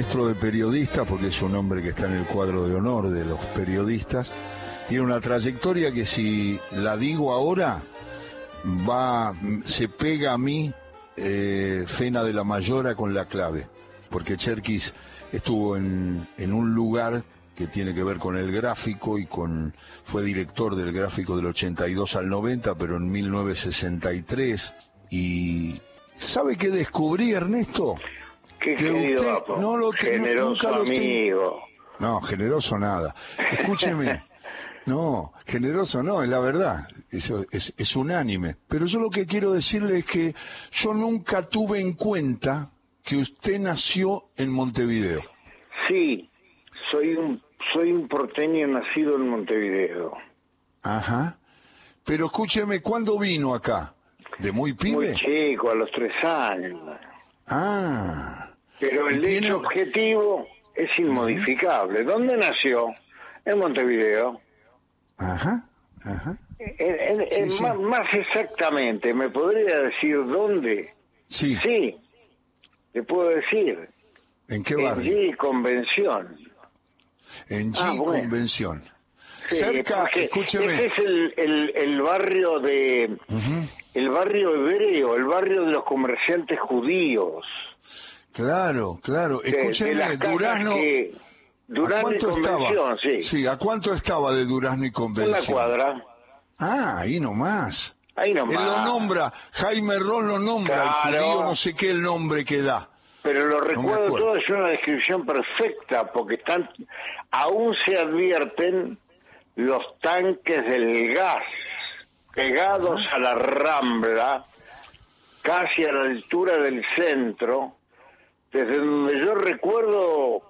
maestro de periodistas, porque es un hombre que está en el cuadro de honor de los periodistas. Tiene una trayectoria que si la digo ahora, va, se pega a mí eh, Fena de la Mayora con la clave, porque Cherkis estuvo en, en un lugar que tiene que ver con el gráfico y con fue director del gráfico del 82 al 90, pero en 1963 y ¿sabe qué descubrí, Ernesto? Qué que querido, usted no lo generoso nunca lo amigo. No, generoso nada. Escúcheme. No, generoso no, es la verdad. Eso es, es unánime. Pero yo lo que quiero decirle es que yo nunca tuve en cuenta que usted nació en Montevideo. Sí, soy un soy un porteño nacido en Montevideo. Ajá. Pero escúcheme, ¿cuándo vino acá? ¿De muy Muy pibe? chico, a los tres años. Ah. Pero el tiene- hecho objetivo es inmodificable. ¿Dónde nació? En Montevideo. Ajá. Ajá. En- en- Sí, en sí. Más, más exactamente, ¿me podría decir dónde? Sí. Sí, le puedo decir. ¿En qué En barrio? G Convención. En G Ah, bueno. Convención. Sí, Cerca, escúcheme. Ese es el, el, el barrio de Ujú. El barrio hebreo, el barrio de los comerciantes judíos. Claro, claro. Escúcheme, Durazno. que- ¿A Durazno y cuánto Convención, estaba? sí. ¿a cuánto estaba de Durazno y Convención? Una cuadra. Ah, ahí nomás. Ahí nomás. Él lo nombra, Jaime Ron lo nombra, el Claro. judío no sé qué el nombre que da. Pero lo recuerdo todo, es una descripción perfecta, porque están, aún se advierten los tanques del gas pegados a la rambla, casi a la altura del centro, desde donde yo recuerdo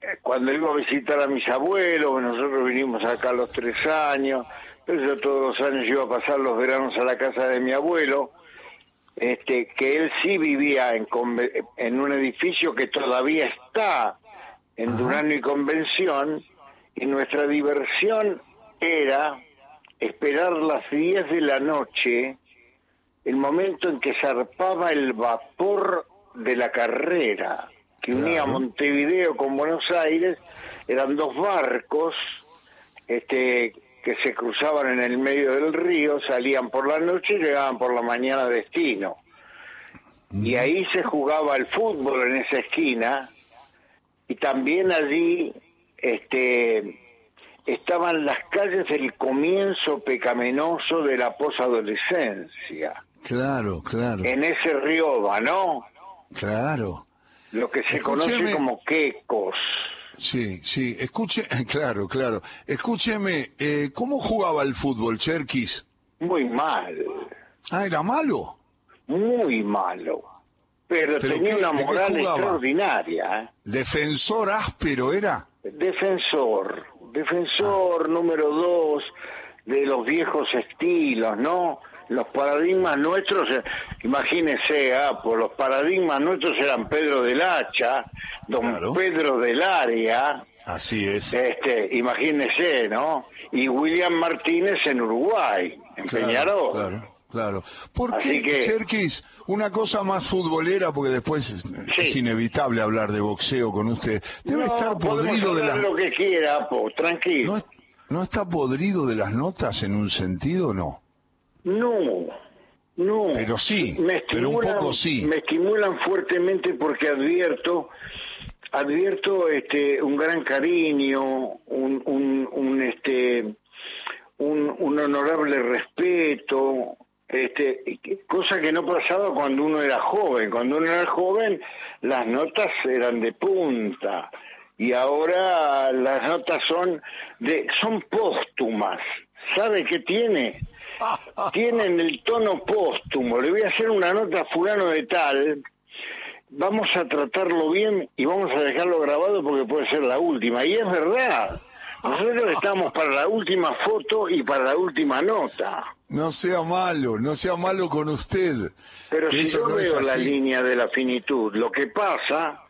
eh, cuando iba a visitar a mis abuelos, nosotros vinimos acá a los tres años, pero yo todos los años iba a pasar los veranos a la casa de mi abuelo, este, que él sí vivía en, en un edificio que todavía está en. Durano y Convención, y nuestra diversión era esperar las 10 de la noche, el momento en que zarpaba el vapor de la carrera, que unía Claro. Montevideo con Buenos Aires, eran dos barcos, este que se cruzaban en el medio del río, salían por la noche y llegaban por la mañana a destino. Y ahí se jugaba el fútbol en esa esquina y también allí este estaban las calles del comienzo pecaminoso de la posadolescencia, Claro, claro, en ese río ¿no? claro. Lo que se Escúcheme. conoce como quecos. Sí, sí, escuche, claro, claro. Escúcheme, eh, ¿cómo jugaba el fútbol, Cherkis? Muy mal. Ah, ¿era malo? muy malo. Pero, ¿Pero tenía qué- una moral extraordinaria. ¿eh? ¿Defensor áspero era? Defensor, defensor número dos de los viejos estilos, ¿no? Los paradigmas nuestros, eh, imagínense, ah, por los paradigmas nuestros eran Pedro del Hacha, don Claro. Pedro del Área, Así es. este, imagínense, ¿no? Y William Martínez en Uruguay, en Claro, Peñarol. Claro, claro. ¿Por Así qué, que- Cherkis, una cosa más futbolera, porque después es, es inevitable hablar de boxeo con usted. Debe No, estar podrido de las... lo que quiera, po, tranquilo. ¿No, es- ¿No está podrido de las notas en un sentido no? No, no. Pero sí, Me pero un poco sí. Me estimulan fuertemente porque advierto, advierto este un gran cariño, un, un, un, este un, un honorable respeto, este cosa que no pasaba cuando uno era joven. Cuando uno era joven las notas eran de punta y ahora las notas son de son póstumas. ¿Sabe qué tiene? tienen el tono póstumo. Le voy a hacer una nota a fulano de tal. Vamos a tratarlo bien y vamos a dejarlo grabado porque puede ser la última. Y es verdad. Nosotros estamos para la última foto y para la última nota. No sea malo, no sea malo con usted. Pero si yo no veo la línea de la finitud, lo que pasa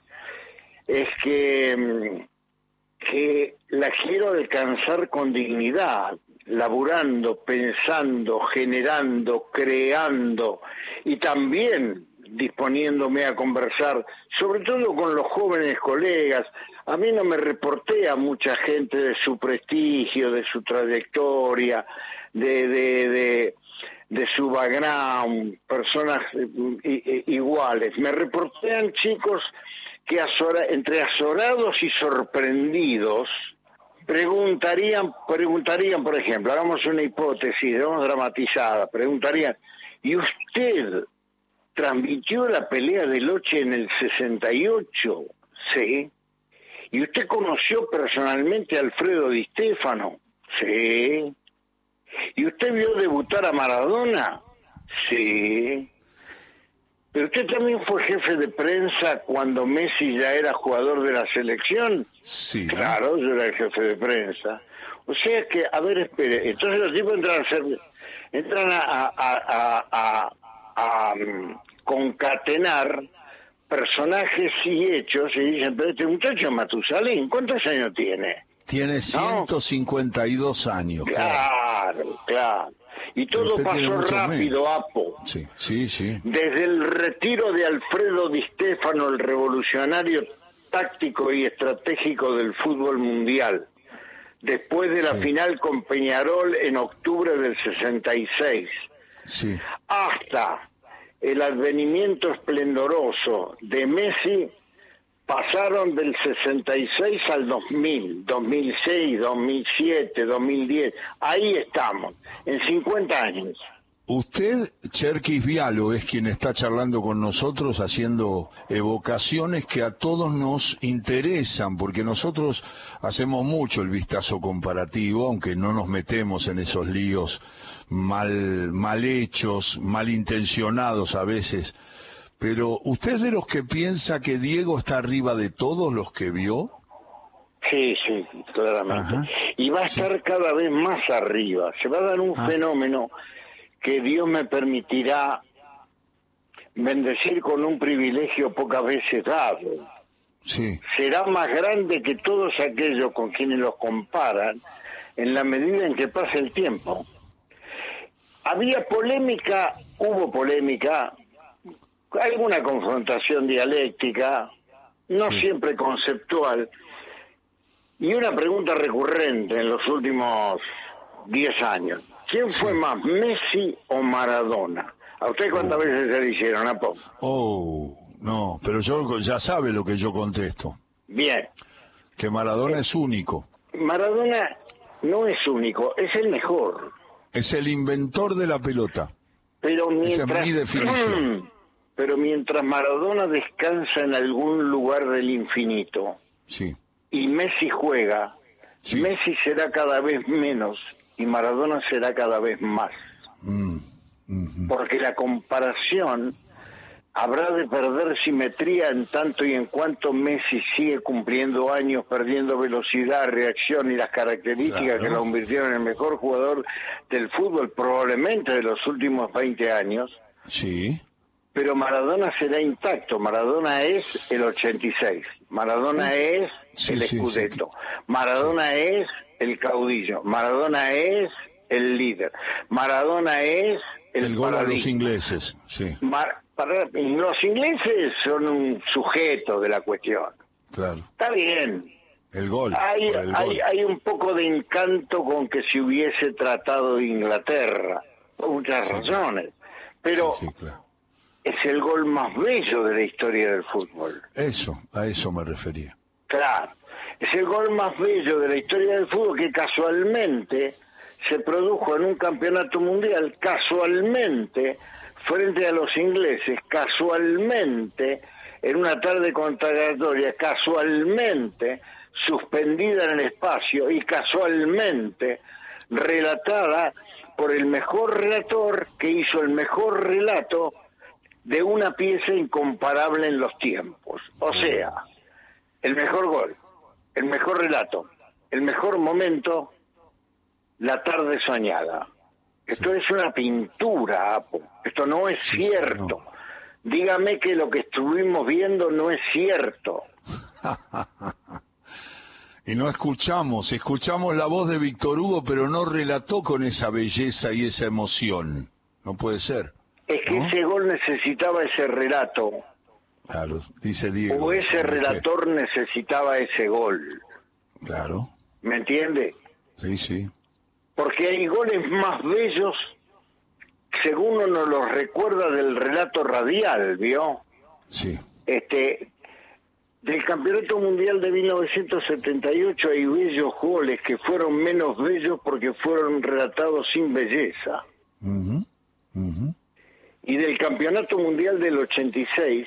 es que, mm, que la quiero alcanzar con dignidad, laburando, pensando, generando, creando y también disponiéndome a conversar, sobre todo con los jóvenes colegas. A mí no me reporté a mucha gente de su prestigio, de su trayectoria, de, de, de, su background, personas eh, iguales. Me reportean chicos que entre azorados y sorprendidos, preguntarían, preguntarían, por ejemplo, hagamos una hipótesis, vamos dramatizada, preguntarían, ¿y usted transmitió la pelea de Loche en el 68? Sí. ¿Y usted conoció personalmente a Alfredo Di Stefano? Sí. ¿Y usted vio debutar a Maradona? Sí. Pero usted también fue jefe de prensa cuando Messi ya era jugador de la selección. Sí. Claro, yo era el jefe de prensa. O sea que, a ver, espere, entonces los tipos entran a ser, entran a, a, a, mm, concatenar personajes y hechos y dicen, pero este muchacho Matusalén, ¿cuántos años tiene? Tiene 152 años. Claro, claro. Y todo pasó rápido, Apo. Sí, sí, sí. Desde el retiro de Alfredo Di Stefano, el revolucionario táctico y estratégico del fútbol mundial, después de la final con Peñarol en octubre del 66, sí. hasta el advenimiento esplendoroso de Messi pasaron del 66 al 2000, 2006, 2007, 2010. Ahí estamos, en 50 años. Usted, Cherkis Vialo, es quien está charlando con nosotros haciendo evocaciones que a todos nos interesan, porque nosotros hacemos mucho el vistazo comparativo, aunque no nos metemos en esos líos mal, mal hechos, mal intencionados a veces pero ¿usted es de los que piensa que Diego está arriba de todos los que vio? Sí, sí, claramente. y va a estar cada vez más arriba. Se va a dar un ah. fenómeno que Dios me permitirá bendecir con un privilegio pocas veces dado. Sí. Será más grande que todos aquellos con quienes los comparan en la medida en que pase el tiempo. Había polémica, hubo polémica alguna confrontación dialéctica, no siempre conceptual, y una pregunta recurrente en los últimos 10 años. ¿Quién fue más, Messi o Maradona? ¿A usted cuántas oh. veces se le hicieron, a poco? Oh, no, pero yo ya sabe lo que yo contesto. Bien. Que Maradona es único. Maradona no es único, es el mejor. Es el inventor de la pelota. Pero mientras... Esa es mi definición. pero mientras Maradona descansa en algún lugar del infinito sí. y Messi juega, Messi será cada vez menos y Maradona será cada vez más. Mm, Porque la comparación habrá de perder simetría en tanto y en cuanto Messi sigue cumpliendo años, perdiendo velocidad, reacción y las características que lo convirtieron en el mejor jugador del fútbol probablemente de los últimos 20 años. Sí pero Maradona será intacto. Maradona es el 86. Maradona es el escudeto. Maradona es el caudillo. Maradona es el líder. Maradona es el, el gol a los ingleses. Sí. Los ingleses son un sujeto de la cuestión. Claro. Está bien. El gol. Hay, hay, hay un poco de encanto con que se hubiese tratado de Inglaterra, por muchas razones. Pero claro es el gol más bello de la historia del fútbol. Eso, a eso me refería. Claro, es el gol más bello de la historia del fútbol que casualmente se produjo en un campeonato mundial, casualmente, frente a los ingleses, casualmente, en una tarde contradictoria, casualmente, suspendida en el espacio y casualmente relatada por el mejor relator que hizo el mejor relato de una pieza incomparable en los tiempos. O sea, el mejor gol, el mejor relato, el mejor momento, la tarde soñada. Esto es una pintura, Apo. Esto no es cierto. Dígame que lo que estuvimos viendo no es cierto. y no escuchamos, escuchamos la voz de Víctor Hugo, pero no relató con esa belleza y esa emoción. No puede ser. es que ese gol necesitaba ese relato. Claro, dice Diego. O ese relator necesitaba ese gol. Claro. ¿Me entiende? Sí, sí. Porque hay goles más bellos, según uno los recuerda del relato radial, ¿vio? Sí. Este, del Campeonato Mundial de 1978 hay bellos goles que fueron menos bellos porque fueron relatados sin belleza. Y del Campeonato Mundial del 86,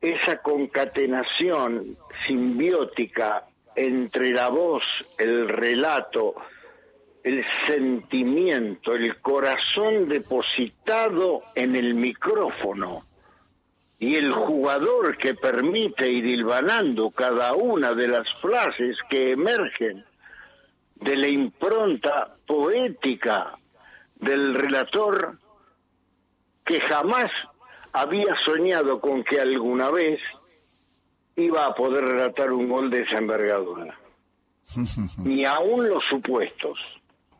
esa concatenación simbiótica entre la voz, el relato, el sentimiento, el corazón depositado en el micrófono y el jugador que permite ir hilvanando cada una de las frases que emergen de la impronta poética del relator que jamás había soñado con que alguna vez iba a poder relatar un gol de esa envergadura. Ni aún los supuestos.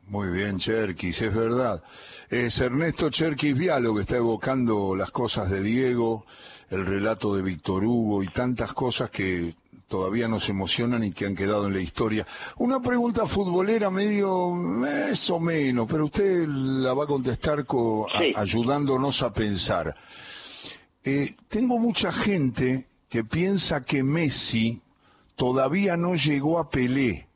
Muy bien, Cherkis, es verdad. Es Ernesto Cherkis Vialo que está evocando las cosas de Diego, el relato de Víctor Hugo y tantas cosas que todavía nos emocionan y que han quedado en la historia. Una pregunta futbolera medio más o menos, pero usted la va a contestar ayudándonos a pensar. Eh, tengo mucha gente que piensa que Messi todavía no llegó a Pelé.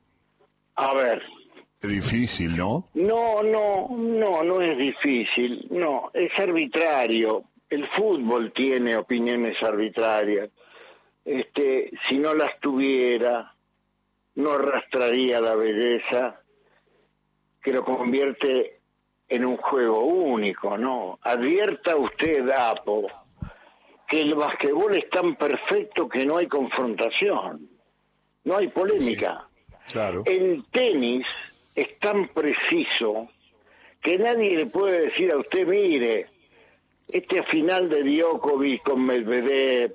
A ver. Difícil, ¿no? No, no, no, no es difícil. No, es arbitrario. El fútbol tiene opiniones arbitrarias. Este, si no las tuviera, no arrastraría la belleza que lo convierte en un juego único, ¿no? Advierta usted, Apo, que el basquetbol es tan perfecto que no hay confrontación, no hay polémica. claro. En tenis es tan preciso que nadie le puede decir a usted, mire, este final de Djokovic con Medvedev,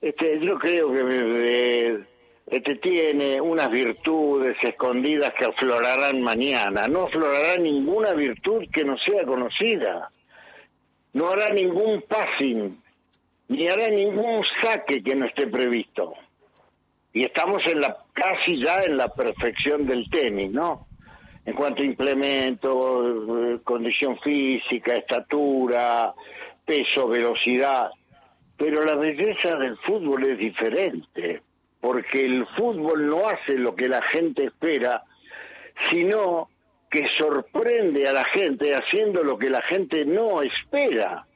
este, yo creo que Medvedev este, tiene unas virtudes escondidas que aflorarán mañana. No aflorará ninguna virtud que no sea conocida. No hará ningún passing ni hará ningún saque que no esté previsto. Y estamos en la casi ya en la perfección del tenis, ¿no? En cuanto a implementos, eh, condición física, estatura, peso, velocidad. Pero la belleza del fútbol es diferente, porque el fútbol no hace lo que la gente espera, sino que sorprende a la gente haciendo lo que la gente no espera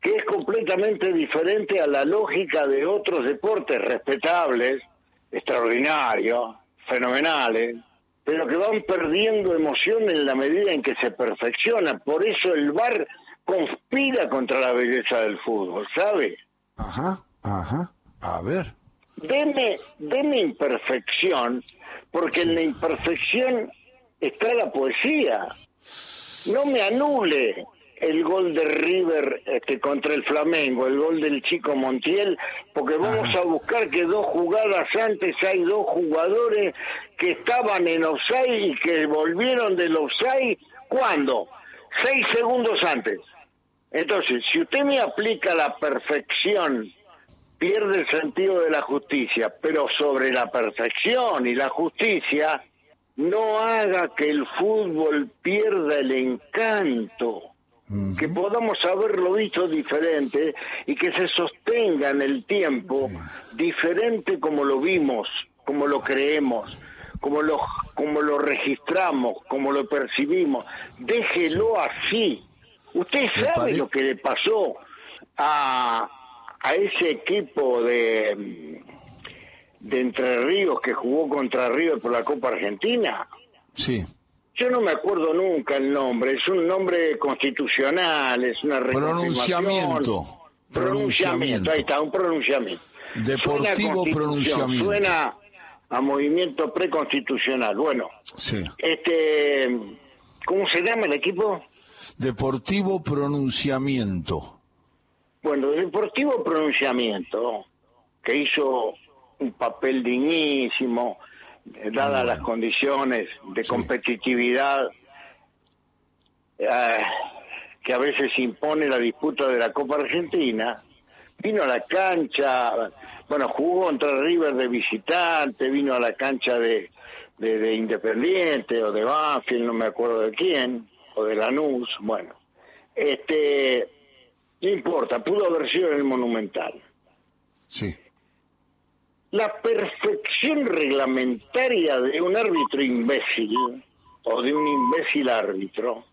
que es completamente diferente a la lógica de otros deportes respetables, extraordinarios, fenomenales, pero que van perdiendo emoción en la medida en que se perfecciona. Por eso el VAR conspira contra la belleza del fútbol, ¿sabe? Ajá, ajá. A ver. Deme, deme imperfección, porque en la imperfección está la poesía. No me anule el gol de River este, contra el Flamengo, el gol del chico Montiel, porque vamos a buscar que dos jugadas antes hay dos jugadores que estaban en offside y que volvieron del offside, ¿cuándo? Seis segundos antes. Entonces, si usted me aplica la perfección, pierde el sentido de la justicia, pero sobre la perfección y la justicia, no haga que el fútbol pierda el encanto que podamos haberlo visto diferente y que se sostenga en el tiempo diferente como lo vimos, como lo creemos, como lo, como lo registramos, como lo percibimos. Déjelo así. Usted sabe lo que le pasó a, a ese equipo de, de Entre Ríos que jugó contra Ríos por la Copa Argentina. Sí. Yo no me acuerdo nunca el nombre, es un nombre constitucional, es una pronunciamiento. Pronunciamiento, ahí está, un pronunciamiento. Deportivo pronunciamiento. Suena a movimiento preconstitucional. Bueno, sí. este, ¿cómo se llama el equipo? Deportivo Pronunciamiento. Bueno, Deportivo Pronunciamiento, que hizo un papel dignísimo, dadas las condiciones de competitividad eh, que a veces impone la disputa de la Copa Argentina, vino a la cancha, bueno, jugó contra River de visitante, vino a la cancha de, de, Independiente o de Banfield, no me acuerdo de quién, o de Lanús, bueno. Este, no importa, pudo haber sido en el Monumental. Sí. La perfección reglamentaria de un árbitro imbécil o de un imbécil árbitro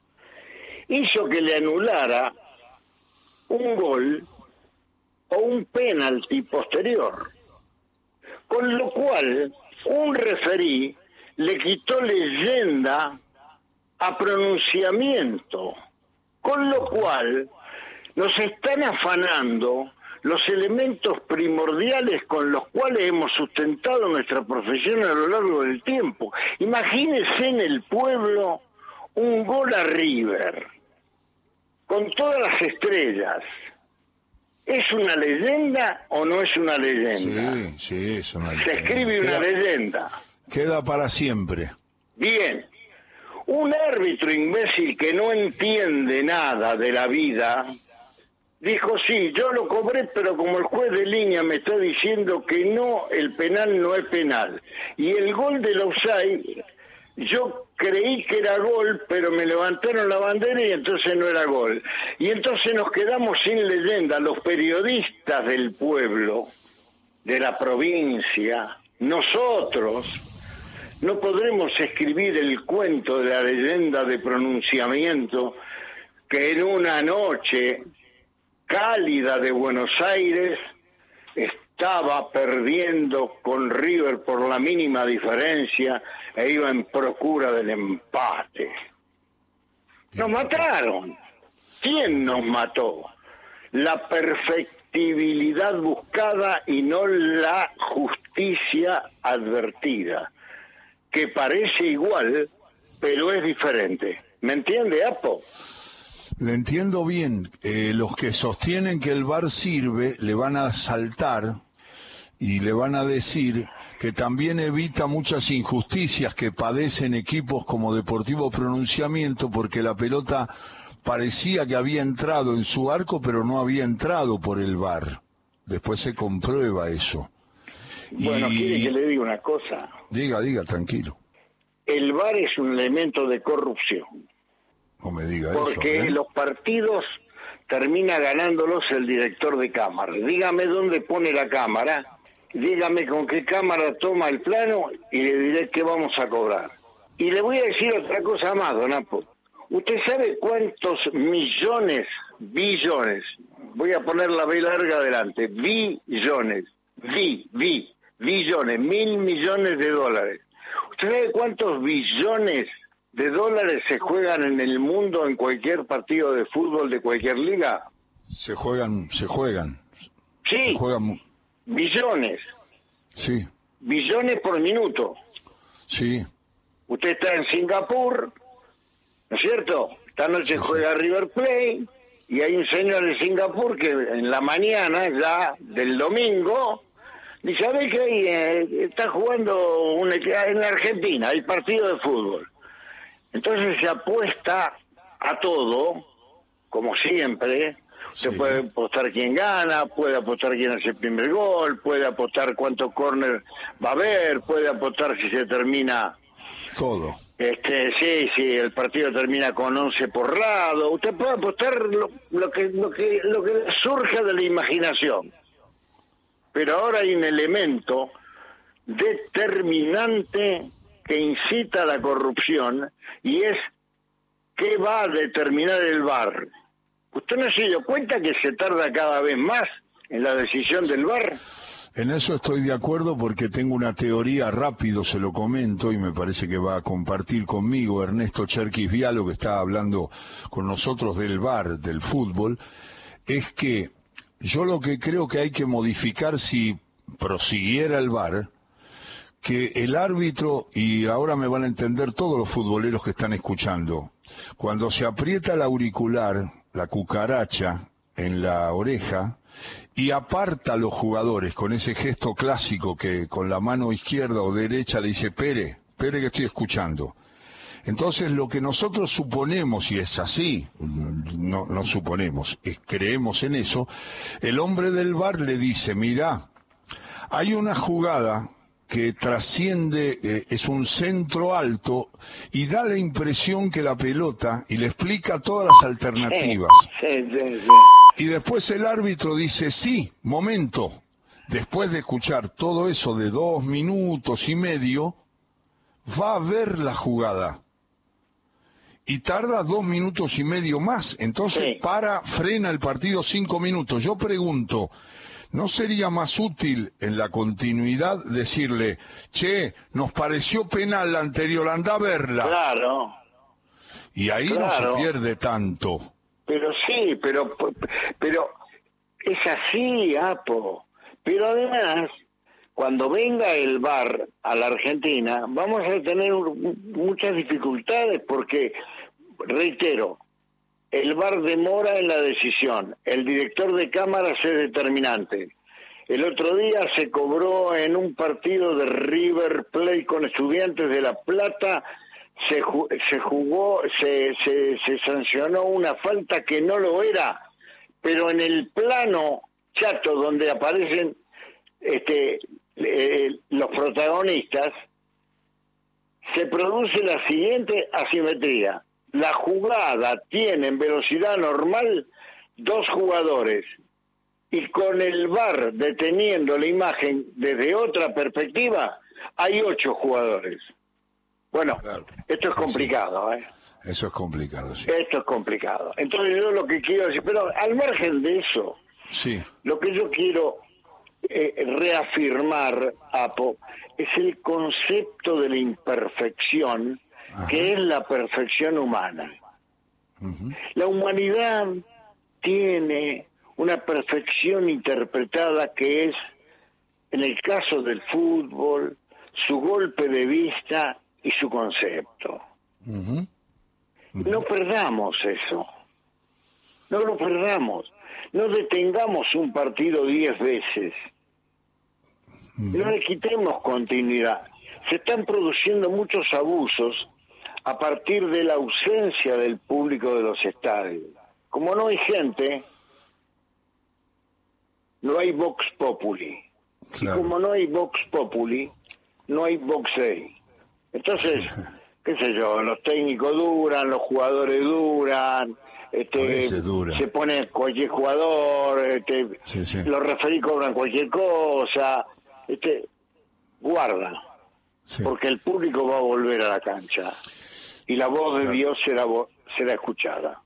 hizo que le anulara un gol o un penalti posterior. Con lo cual, un referí le quitó leyenda a pronunciamiento. Con lo cual, nos están afanando los elementos primordiales con los cuales hemos sustentado nuestra profesión a lo largo del tiempo. Imagínese en el pueblo un gol a River, con todas las estrellas, ¿Es una leyenda o no es una leyenda? Sí, sí, es una leyenda. Se escribe una leyenda. Queda para siempre. Bien. Un árbitro imbécil que no entiende nada de la vida, dijo, sí, yo lo cobré, pero como el juez de línea me está diciendo que no, el penal no es penal. Y el gol de offside yo creí que era gol, pero me levantaron la bandera y entonces no era gol. Y entonces nos quedamos sin leyenda, los periodistas del pueblo, de la provincia, nosotros, no podremos escribir el cuento de la leyenda de pronunciamiento que en una noche cálida de Buenos Aires estaba perdiendo con River por la mínima diferencia e iba en procura del empate. Nos mataron. ¿Quién nos mató? La perfectibilidad buscada y no la justicia advertida, que parece igual, pero es diferente. ¿Me entiende, Apo? Le entiendo bien. Eh, los que sostienen que el VAR sirve le van a saltar y le van a decir que también evita muchas injusticias que padecen equipos como Deportivo Pronunciamiento porque la pelota parecía que había entrado en su arco pero no había entrado por el VAR. Después se comprueba eso. Bueno, quiere que le diga una cosa. Diga, diga, tranquilo. El VAR es un elemento de corrupción. No me diga porque ¿eh? los partidos termina ganándolos el director de cámara. Dígame dónde pone la cámara dígame con qué cámara toma el plano y le diré qué vamos a cobrar. Y le voy a decir otra cosa más, don Apo. ¿Usted sabe cuántos millones, billones, voy a poner la B larga adelante, billones, bi, bi, billones, mil millones de dólares? ¿Usted sabe cuántos billones de dólares se juegan en el mundo en cualquier partido de fútbol de cualquier liga? Se juegan, se juegan. Sí. Se juegan billones. Sí. Billones por minuto. Sí. Usted está en Singapur, ¿no es cierto? Esta noche juega River Plate y hay un señor de Singapur que en la mañana ya del domingo dice, ¿sabe que eh, está jugando un, en Argentina, hay partido de fútbol? Entonces se apuesta a todo, como siempre, se puede apostar quién gana, puede apostar quién hace el primer gol, puede apostar cuántos corners va a haber, puede apostar si se termina todo. Este, sí, sí, el partido termina con 11 por lado. Usted puede apostar lo, que lo que lo que surja de la imaginación. Pero ahora hay un elemento determinante que incita a la corrupción y es qué va a determinar el bar ¿Usted no se dio cuenta que se tarda cada vez más en la decisión del VAR? En eso estoy de acuerdo porque tengo una teoría rápido, se lo comento y me parece que va a compartir conmigo Ernesto Cherquis Vialo, que está hablando con nosotros del VAR, del fútbol, es que yo lo que creo que hay que modificar si prosiguiera el VAR, que el árbitro, y ahora me van a entender todos los futboleros que están escuchando, cuando se aprieta el auricular, la cucaracha en la oreja y aparta a los jugadores con ese gesto clásico que con la mano izquierda o derecha le dice, Pere, Pere que estoy escuchando. Entonces lo que nosotros suponemos, y es así, no, suponemos, es, creemos en eso, el hombre del bar le dice, mira, hay una jugada que trasciende, eh, es un centro alto y da la impresión que la pelota, y le explica todas las alternativas. y después el árbitro dice, sí, momento, después de escuchar todo eso de dos minutos y medio, va a ver la jugada. Y tarda dos minutos y medio más. Entonces para, frena el partido cinco minutos. Yo pregunto, ¿No sería más útil en la continuidad decirle, che, nos pareció penal la anterior, anda a verla? Claro. Y ahí no se pierde tanto. Pero sí, pero, pero es así, Apo. Pero además, cuando venga el VAR a la Argentina, vamos a tener muchas dificultades porque, reitero, el VAR demora en la decisión, el director de cámaras es determinante. El otro día se cobró en un partido de River Plate con estudiantes de La Plata, se, se jugó, se, se, sancionó una falta que no lo era, pero en el plano chato donde aparecen este, eh, los protagonistas, se produce la siguiente asimetría la jugada tiene en velocidad normal dos jugadores y con el VAR deteniendo la imagen desde otra perspectiva hay ocho jugadores. Bueno, esto es complicado, ¿eh? Eso es complicado, sí. Esto es complicado. Entonces yo lo que quiero decir, pero al margen de eso, sí. lo que yo quiero eh, reafirmar, Apo, es el concepto de la imperfección que es la perfección humana. La humanidad tiene una perfección interpretada que es, en el caso del fútbol, su golpe de vista y su concepto. No perdamos eso. No lo perdamos. No detengamos un partido diez veces. No le quitemos continuidad. Se están produciendo muchos abusos a partir de la ausencia del público de los estadios. Como no hay gente, no hay Vox Populi. Y como no hay Vox Populi, no hay Vox Day. Entonces, qué sé yo, los técnicos duran, los jugadores duran, este, se pone cualquier jugador, este, los referí cobran cualquier cosa, este, guarda, porque el público va a volver a la cancha y la voz de Dios será, será escuchada.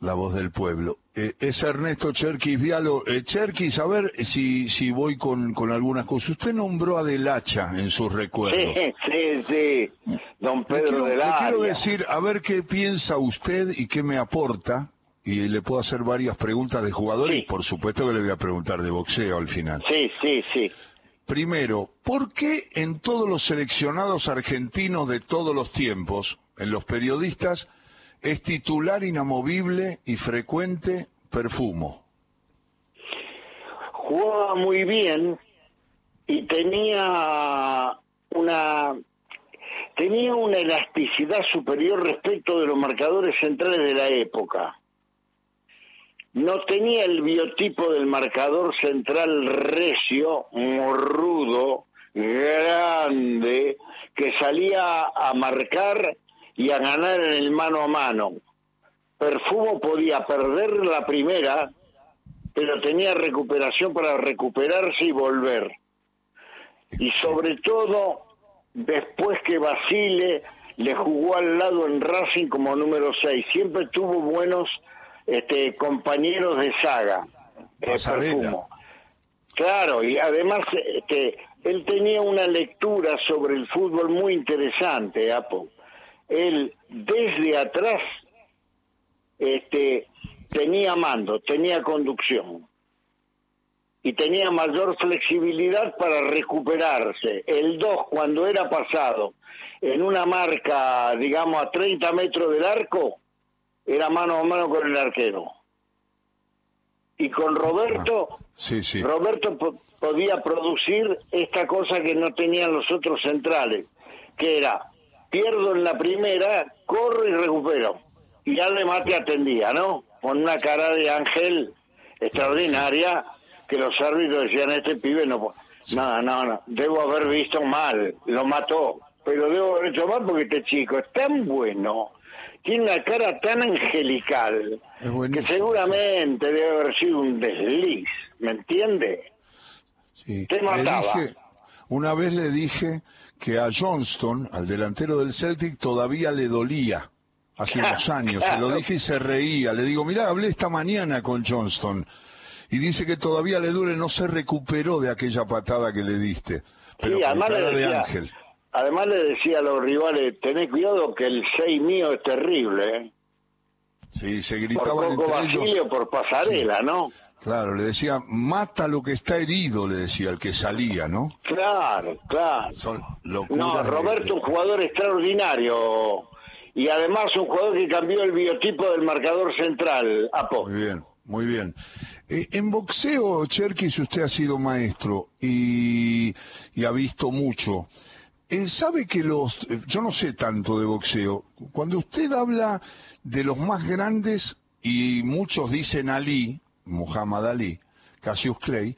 La voz del pueblo. Eh, es Ernesto Cherkis Vialo. Eh, Cherkis, a ver si, si voy con, con algunas cosas. Usted nombró a Del Hacha en sus recuerdos. Sí, sí, sí. Don Pedro Del Hacha. quiero decir, a ver qué piensa usted y qué me aporta. Y le puedo hacer varias preguntas de jugadores y por supuesto que le voy a preguntar de boxeo al final. Sí, sí, sí. Primero, ¿por qué en todos los seleccionados argentinos de todos los tiempos, en los periodistas, es titular inamovible y frecuente Perfumo? Jugaba muy bien y tenía una tenía una elasticidad superior respecto de los marcadores centrales de la época no tenía el biotipo del marcador central recio, morrudo, grande, que salía a marcar y a ganar en el mano a mano. Perfumo podía perder la primera, pero tenía recuperación para recuperarse y volver. Y sobre todo, después que Basile le jugó al lado en Racing como número 6, siempre tuvo buenos este, compañeros de saga, Perfumo. Claro, y además este, él tenía una lectura sobre el fútbol muy interesante, Apo. Él desde atrás este, tenía mando, tenía conducción y tenía mayor flexibilidad para recuperarse. El 2, cuando era pasado en una marca, digamos, a 30 metros del arco, era mano a mano con el arquero. Y con Roberto, ah, sí, sí. Roberto podía producir esta cosa que no tenían los otros centrales, que era pierdo en la primera, corro y recupero. Y además te atendía, ¿no? Con una cara de ángel extraordinaria que los árbitros decían, este pibe no... No, no, no, debo haber visto mal, lo mató, pero debo haber hecho mal porque este chico es tan bueno, tiene una cara tan angelical, que seguramente debe haber sido un desliz, ¿me entiende? Sí. Te mataba. una vez le dije que a Johnston, al delantero del Celtic, todavía le dolía hace unos años. Se lo dije y se reía. Le digo, mira, hablé esta mañana con Johnston y dice que todavía le duele, no se recuperó de aquella patada que le diste. Pero sí, además le decía, de ángel. Además le decía a los rivales, tenés cuidado que el 6 mío es terrible. ¿eh? Sí, se gritaban por entre por pasarela, ¿no? Claro, le decía, mata lo que está herido, le decía el que salía, ¿no? Claro, claro. no, Roberto, un jugador extraordinario y además un jugador que cambió el biotipo del marcador central, Apo. Muy bien, muy bien. Eh, en boxeo, Cherkis, usted ha sido maestro y, ha visto mucho. Eh, sabe que los, eh, yo no sé tanto de boxeo, cuando usted habla de los más grandes, y muchos dicen Ali, Muhammad Ali, Cassius Clay,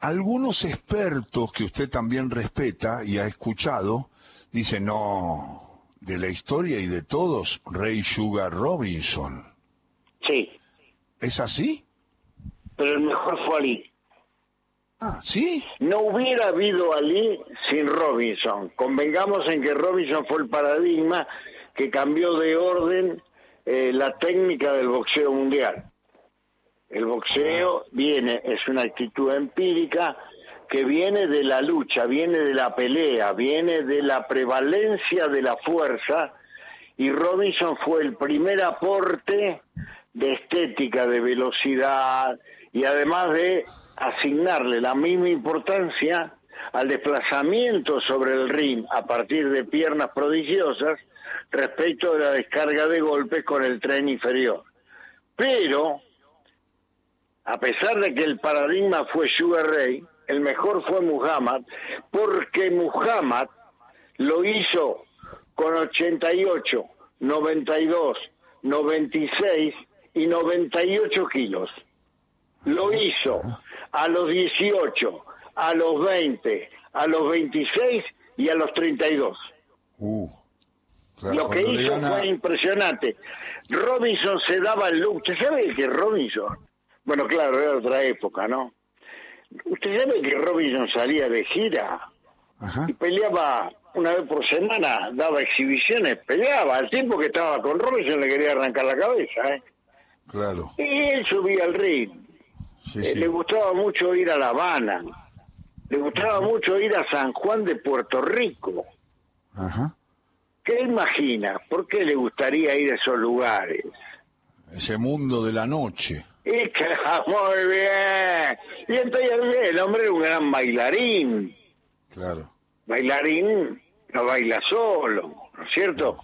algunos expertos que usted también respeta y ha escuchado, dicen, no, de la historia y de todos, Ray Sugar Robinson. Sí. ¿Es así? pero el mejor fue Ali. Ah, ¿sí? No hubiera habido Ali sin Robinson. Convengamos en que Robinson fue el paradigma que cambió de orden eh, la técnica del boxeo mundial. El boxeo ah. viene, es una actitud empírica que viene de la lucha, viene de la pelea, viene de la prevalencia de la fuerza y Robinson fue el primer aporte de estética, de velocidad, y además de asignarle la misma importancia al desplazamiento sobre el ring a partir de piernas prodigiosas respecto de la descarga de golpes con el tren inferior. Pero, a pesar de que el paradigma fue Sugar Ray, el mejor fue Muhammad, porque Muhammad lo hizo con 88, 92, 96 y 98 kilos. Lo hizo a los 18, a los 20, a los 26 y a los 32. Uh, Lo que hizo fue impresionante. Robinson se daba el look. ¿Usted sabe que Robinson? Bueno, claro, era otra época, ¿no? ¿Usted sabe que Robinson salía de gira y peleaba una vez por semana, daba exhibiciones, peleaba. Al tiempo que estaba con Robinson le quería arrancar la cabeza, ¿eh? Claro. Y él subía al ring eh, le gustaba mucho ir a La Habana, le gustaba mucho ir a San Juan de Puerto Rico. Ajá. ¿Qué imagina? ¿Por qué le gustaría ir a esos lugares? Ese mundo de la noche. Y muy bien. Y entonces el hombre era un gran bailarín. Claro. Bailarín no baila solo, ¿no es cierto?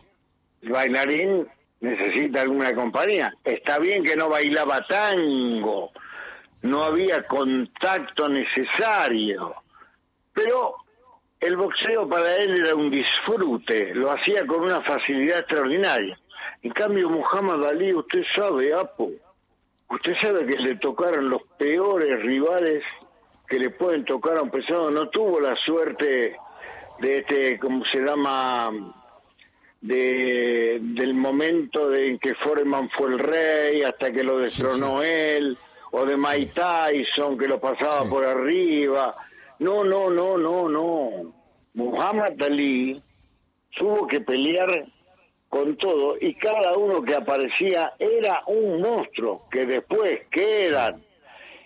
El bailarín necesita alguna compañía. Está bien que no bailaba tango, no había contacto necesario, pero el boxeo para él era un disfrute, lo hacía con una facilidad extraordinaria. En cambio, Muhammad Ali, usted sabe, Apo, usted sabe que le tocaron los peores rivales que le pueden tocar a un pesado, no tuvo la suerte de este, ¿cómo se llama? De, del momento en que Foreman fue el rey hasta que lo destronó él o de Mike Tyson que lo pasaba por arriba. No, no, no, no, no. Muhammad Ali tuvo que pelear con todo y cada uno que aparecía era un monstruo que después quedan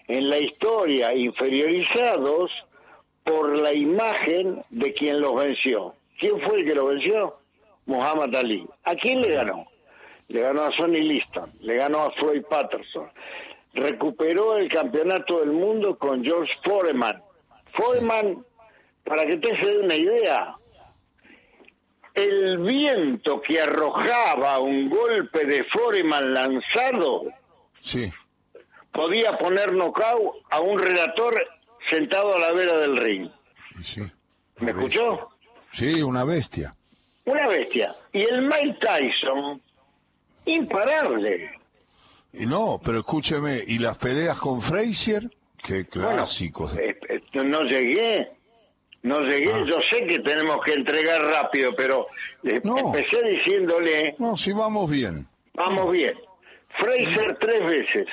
en la historia inferiorizados por la imagen de quien los venció. ¿Quién fue el que lo venció? Muhammad Ali. ¿A quién le ganó? Le ganó a Sonny Liston, le ganó a Floyd Patterson, recuperó el campeonato del mundo con George Foreman. Foreman, para que te se dé una idea, el viento que arrojaba un golpe de Foreman lanzado sí. podía poner knockout a un relator sentado a la vera del ring. Sí, ¿Me escuchó? Sí, una bestia. una bestia. Y el Mike Tyson, imparable. No, pero escúcheme, ¿y las peleas con Frazier? Qué clásicos. Eh, eh, no llegué, no llegué. Ah. Yo sé que tenemos que entregar rápido, pero empecé diciéndole... No, si vamos bien. Vamos bien. Fraser tres veces.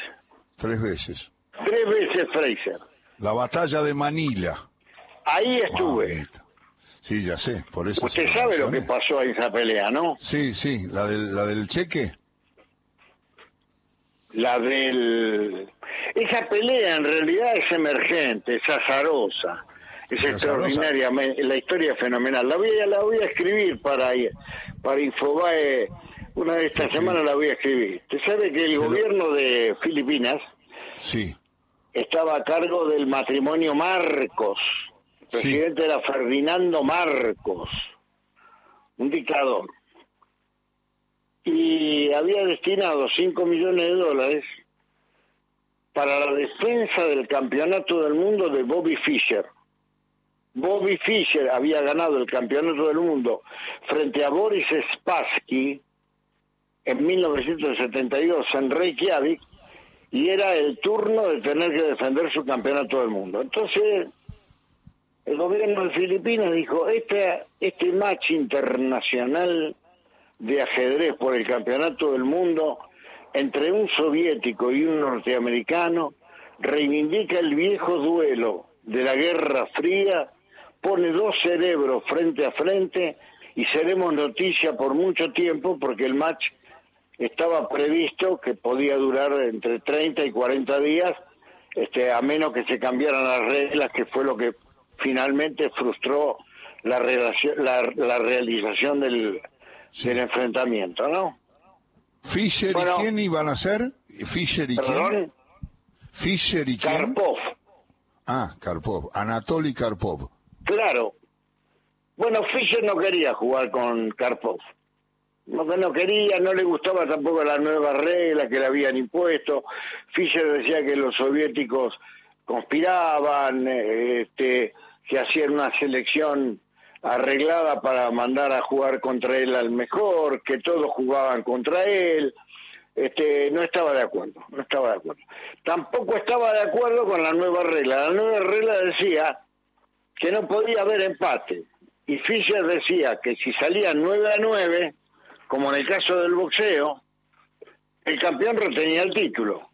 Tres veces. Tres veces Fraser. La batalla de Manila. Ahí estuve. sí, ya sé, por eso. Usted sabe lo que pasó en esa pelea, ¿no? Sí, sí, la del, la del cheque. La del... Esa pelea en realidad es emergente, es azarosa, es extraordinaria, la historia es fenomenal. La voy, a, la voy a escribir para, para Infobae, una de estas semanas la voy a escribir. Usted sabe que el gobierno de Filipinas sí. estaba a cargo del matrimonio Marcos, el presidente era Ferdinando Marcos, un dictador y había destinado 5 millones de dólares para la defensa del campeonato del mundo de Bobby Fischer. Bobby Fischer había ganado el campeonato del mundo frente a Boris Spassky en 1972 en Reykjavik y era el turno de tener que defender su campeonato del mundo. Entonces, el gobierno de Filipinas dijo, este, este match internacional de ajedrez por el campeonato del mundo entre un soviético y un norteamericano reivindica el viejo duelo de la Guerra Fría, pone dos cerebros frente a frente y seremos noticia por mucho tiempo porque el match estaba previsto que podía durar entre 30 y 40 días, este, a menos que se cambiaran las reglas, que fue lo que finalmente frustró la, la realización del, del enfrentamiento, ¿no? ¿Fischer y quién iban a ser? ¿Fischer y quién? ¿Fischer y quién? Karpov. Ah, Karpov. Anatoly Karpov. Claro. Bueno, Fischer no quería jugar con Karpov. No, no quería, no le gustaba tampoco la nueva regla que le habían impuesto. Fischer decía que los soviéticos conspiraban, eh, este, que hacían una selección arreglada para mandar a jugar contra él al mejor, que todos jugaban contra él. Este, no estaba de acuerdo, no estaba de acuerdo. Tampoco estaba de acuerdo con la nueva regla. La nueva regla decía que no podía haber empate. Y Fischer decía que si salían 9 a 9, como en el caso del boxeo, el campeón retenía el título.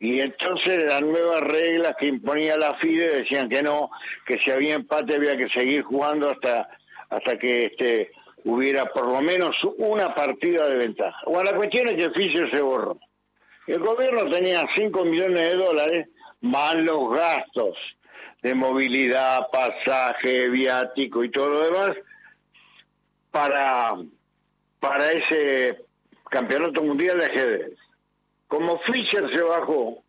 Y entonces las nuevas reglas que imponía la FIDE decían que no, que si había empate había que seguir jugando hasta hasta que este hubiera por lo menos una partida de ventaja. Bueno, la cuestión es que Fischer se borró. El gobierno tenía 5 millones de dólares más los gastos de movilidad, pasaje, viático y todo lo demás para, para ese campeonato mundial de ajedrez. Como Fischer se bajó,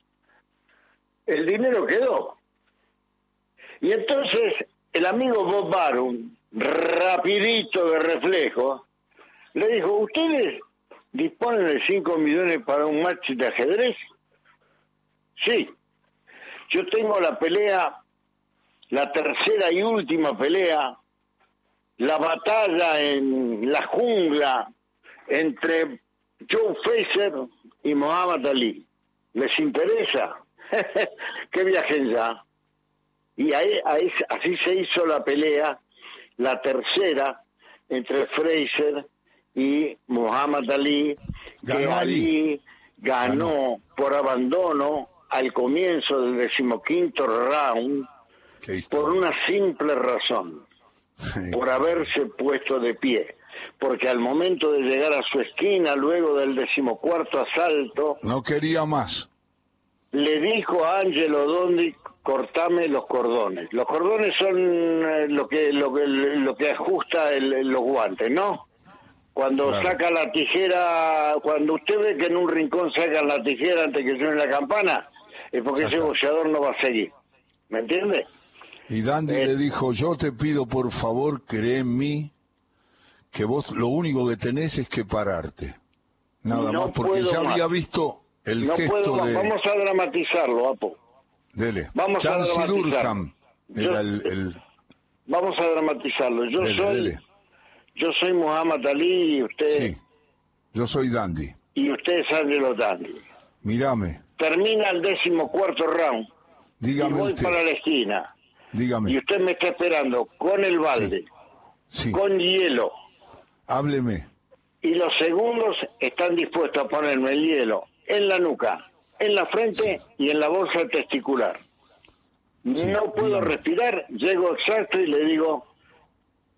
el dinero quedó. Y entonces el amigo Bob Barum, rapidito de reflejo, le dijo, ¿ustedes disponen de 5 millones para un match de ajedrez? Sí. Yo tengo la pelea, la tercera y última pelea, la batalla en la jungla entre Joe Fraser y Mohamed Ali. ¿Les interesa? que viajen ya. Y ahí, así se hizo la pelea, la tercera, entre Fraser y Muhammad Ali, que Ali, ganó, por abandono al comienzo del decimoquinto round por una simple razón, por haberse puesto de pie porque al momento de llegar a su esquina, luego del decimocuarto asalto... No quería más. Le dijo a Angelo Dondi, cortame los cordones. Los cordones son eh, lo que lo, lo que ajusta los guantes, ¿no? Cuando saca la tijera, cuando usted ve que en un rincón sacan la tijera antes que suene la campana, es porque ese boxeador no va a seguir. ¿Me entiende? Y Dandy le dijo, yo te pido por favor, cree en mí, que vos lo único que tenés es que pararte. Nada más, porque ya había visto el gesto de... Vamos a dramatizarlo, Apo. Dele. Vamos a dramatizarlo. el, Vamos a dramatizarlo. Yo soy... Yo soy Muhammad Ali y usted... Sí, yo soy Dandy. Y usted es Angelo Dandy. Mírame, Termina el décimo cuarto round y dígame voy usted, para la esquina. Y dígame, usted me está esperando con el balde, sí, con hielo. Hábleme. Y los segundos están dispuestos a ponerme el hielo en la nuca, en la frente y en la bolsa testicular. Sí, no puedo dígame. respirar, llego exacto y le digo,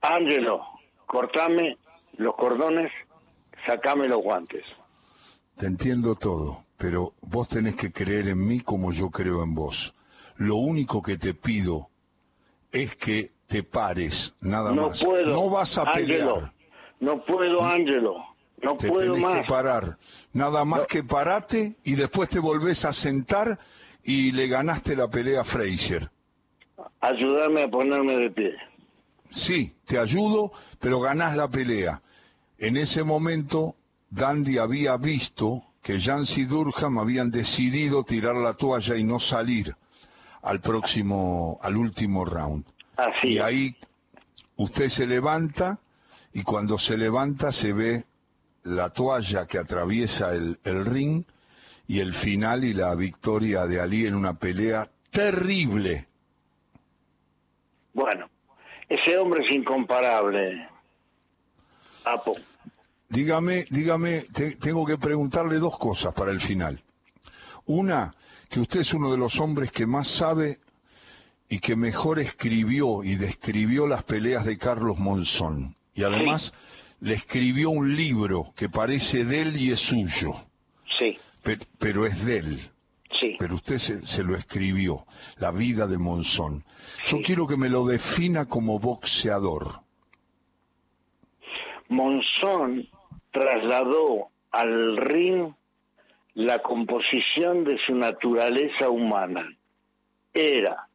Ángelo, cortame los cordones, sacame los guantes. Te entiendo todo, pero vos tenés que creer en mí como yo creo en vos. Lo único que te pido es que te pares, nada No más. puedo. no vas a pelear. No puedo, Ángelo. No Te puedo tenés más. que parar. Nada más que parate y después te volvés a sentar y le ganaste la pelea a Frazier. Ayudarme a ponerme de pie. Sí, te ayudo, pero ganás la pelea. En ese momento, Dandy había visto que Jancy Durham habían decidido tirar la toalla y no salir al próximo, al último round. Así. Y ahí usted se levanta y cuando se levanta se ve la toalla que atraviesa el, el ring y el final y la victoria de Ali en una pelea terrible. Bueno, ese hombre es incomparable. Apo. Dígame, dígame, te- tengo que preguntarle dos cosas para el final. Una, que usted es uno de los hombres que más sabe y que mejor escribió y describió las peleas de Carlos Monzón. Y además le escribió un libro que parece de él y es suyo, Sí, pe- pero es de él. sí. Pero usted se, se lo escribió, La vida de Monzón. Yo Sí. quiero que me lo defina como boxeador. Monzón trasladó al ring la composición de su naturaleza humana. Era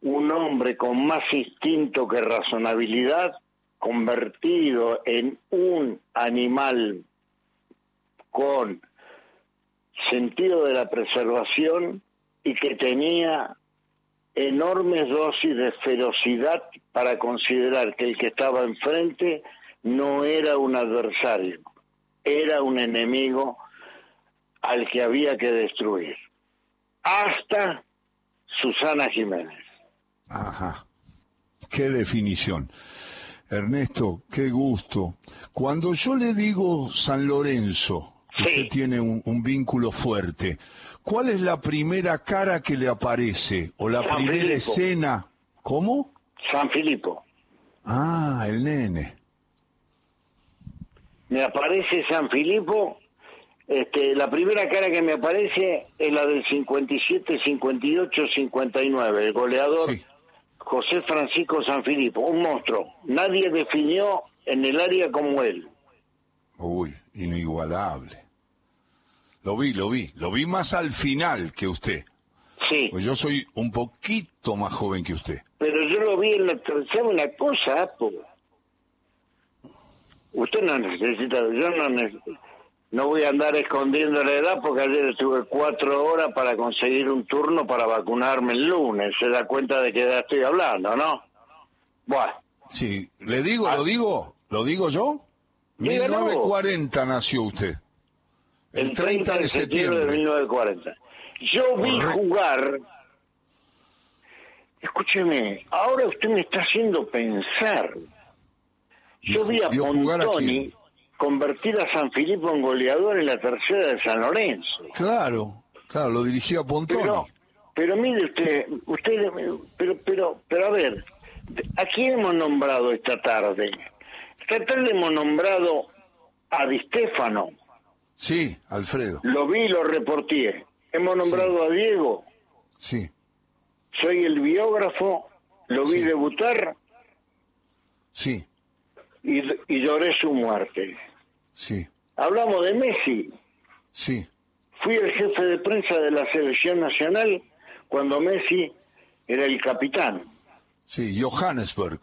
un hombre con más instinto que razonabilidad, convertido en un animal con sentido de la preservación y que tenía enormes dosis de ferocidad para considerar que el que estaba enfrente no era un adversario, era un enemigo al que había que destruir. Hasta Susana Jiménez. Ajá. Qué definición. Ernesto, qué gusto. Cuando yo le digo San Lorenzo, Sí. usted tiene un, un vínculo fuerte, ¿cuál es la primera cara que le aparece? ¿O la San primera Filipo. escena? ¿Cómo? San Filipo. Ah, el nene. Me aparece San Filipo. Este, la primera cara que me aparece es la del 57, 58, 59, el goleador Sí. José Francisco San Filipo, un monstruo. Nadie definió en el área como él. Uy, inigualable. Lo vi, lo vi. Lo vi más al final que usted. Sí, Pues yo soy un poquito más joven que usted. pero yo lo vi en la... ¿Sabe una cosa, Apo? Usted no necesita... Yo no necesito... No voy a andar escondiendo la edad porque ayer estuve cuatro horas para conseguir un turno para vacunarme el lunes. Se da cuenta de qué edad estoy hablando, ¿no? Bueno, Sí, le digo, lo digo, lo digo yo. Dígalo. 1940 nació usted. El, el 30 de septiembre de septiembre. 1940. Yo vi Correcto. jugar... Escúcheme, ahora usted me está haciendo pensar. Yo vi a Pontoni. Convertir a San Filipo en goleador en la tercera de San Lorenzo. Claro, claro, lo dirigía Pontoni. Pero, pero mire usted, usted, pero, pero, pero a ver, ¿a quién hemos nombrado esta tarde? Esta tarde hemos nombrado a Di Stefano, Sí, Alfredo. lo vi y lo reporté. Hemos nombrado a Diego, Sí, soy el biógrafo, lo vi Sí. debutar sí, y, y lloré su muerte. Sí, Hablamos de Messi. sí. Fui el jefe de prensa de la selección nacional cuando Messi era el capitán. Sí, Johannesburg.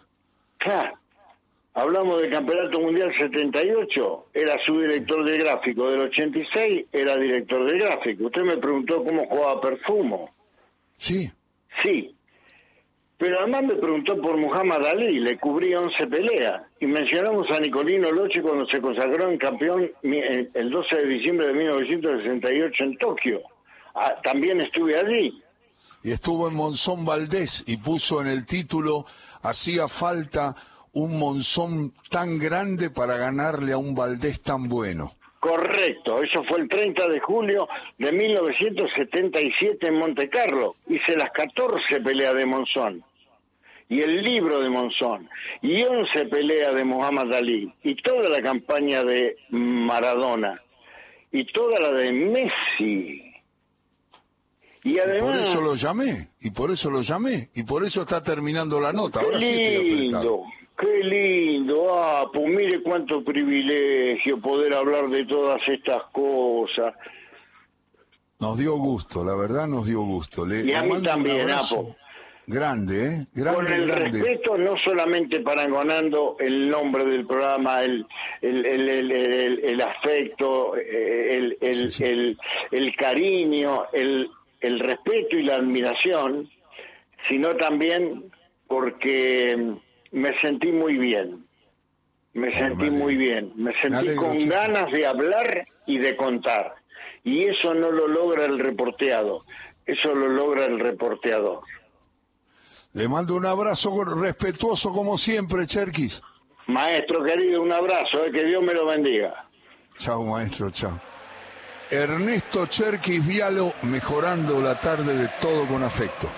Claro. Hablamos del Campeonato Mundial 78, era su director de gráfico. Del 86 era director de gráfico. Usted me preguntó cómo jugaba Perfumo. Sí, Sí. Pero además me preguntó por Muhammad Ali, le cubrí 11 peleas. Y mencionamos a Nicolino Loche cuando se consagró en campeón el 12 de diciembre de 1968 en Tokio. Ah, también estuve allí. Y estuvo en Monzón Valdés y puso en el título, hacía falta un Monzón tan grande para ganarle a un Valdés tan bueno. Correcto, eso fue el 30 de julio de 1977 en Monte Carlo. Hice las 14 peleas de Monzón y el libro de Monzón y 11 peleas de Muhammad Ali y toda la campaña de Maradona y toda la de Messi. Y además... por eso lo llamé, y por eso lo llamé, y por eso está terminando la nota. Ahora lindo. Qué lindo, ah, pues mire cuánto privilegio poder hablar de todas estas cosas. Nos dio gusto, la verdad nos dio gusto. Le, y a mí también, Apo. Grande, ¿eh? Grande, Con el respeto, no solamente parangonando el nombre del programa, el, el, el, el afecto, el, el cariño, el, el respeto y la admiración, sino también porque me sentí muy bien. Me sentí muy bien. Me sentí con ganas de hablar y de contar. Y eso no lo logra el reporteado. Eso lo logra el reporteador. Le mando un abrazo respetuoso como siempre, Cherkis. Maestro querido, un abrazo, eh, que Dios me lo bendiga. Chao, maestro, chao. Ernesto Cherkis Vialo, mejorando la tarde de todo con afecto.